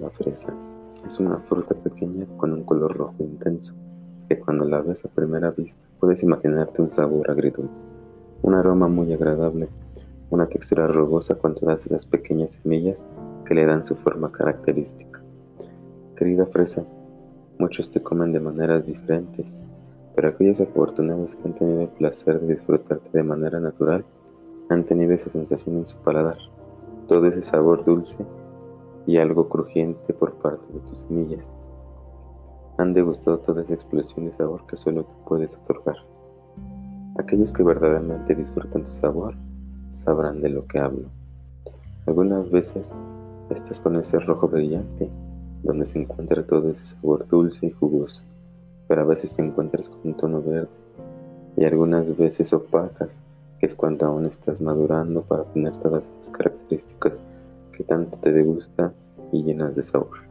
La fresa es una fruta pequeña con un color rojo intenso, que cuando la ves a primera vista puedes imaginarte un sabor agridulce, un aroma muy agradable, una textura rugosa con todas esas pequeñas semillas que le dan su forma característica. Querida fresa, muchos te comen de maneras diferentes, pero aquellos afortunados que han tenido el placer de disfrutarte de manera natural han tenido esa sensación en su paladar, todo ese sabor dulce y algo crujiente por parte de tus semillas. Han degustado toda esa explosión de sabor que solo tú puedes otorgar. Aquellos que verdaderamente disfrutan tu sabor sabrán de lo que hablo. Algunas veces estás con ese rojo brillante donde se encuentra todo ese sabor dulce y jugoso, pero a veces te encuentras con un tono verde y algunas veces opacas, que es cuando aún estás madurando para tener todas esas características que tanto te gusta y llenas de sabor.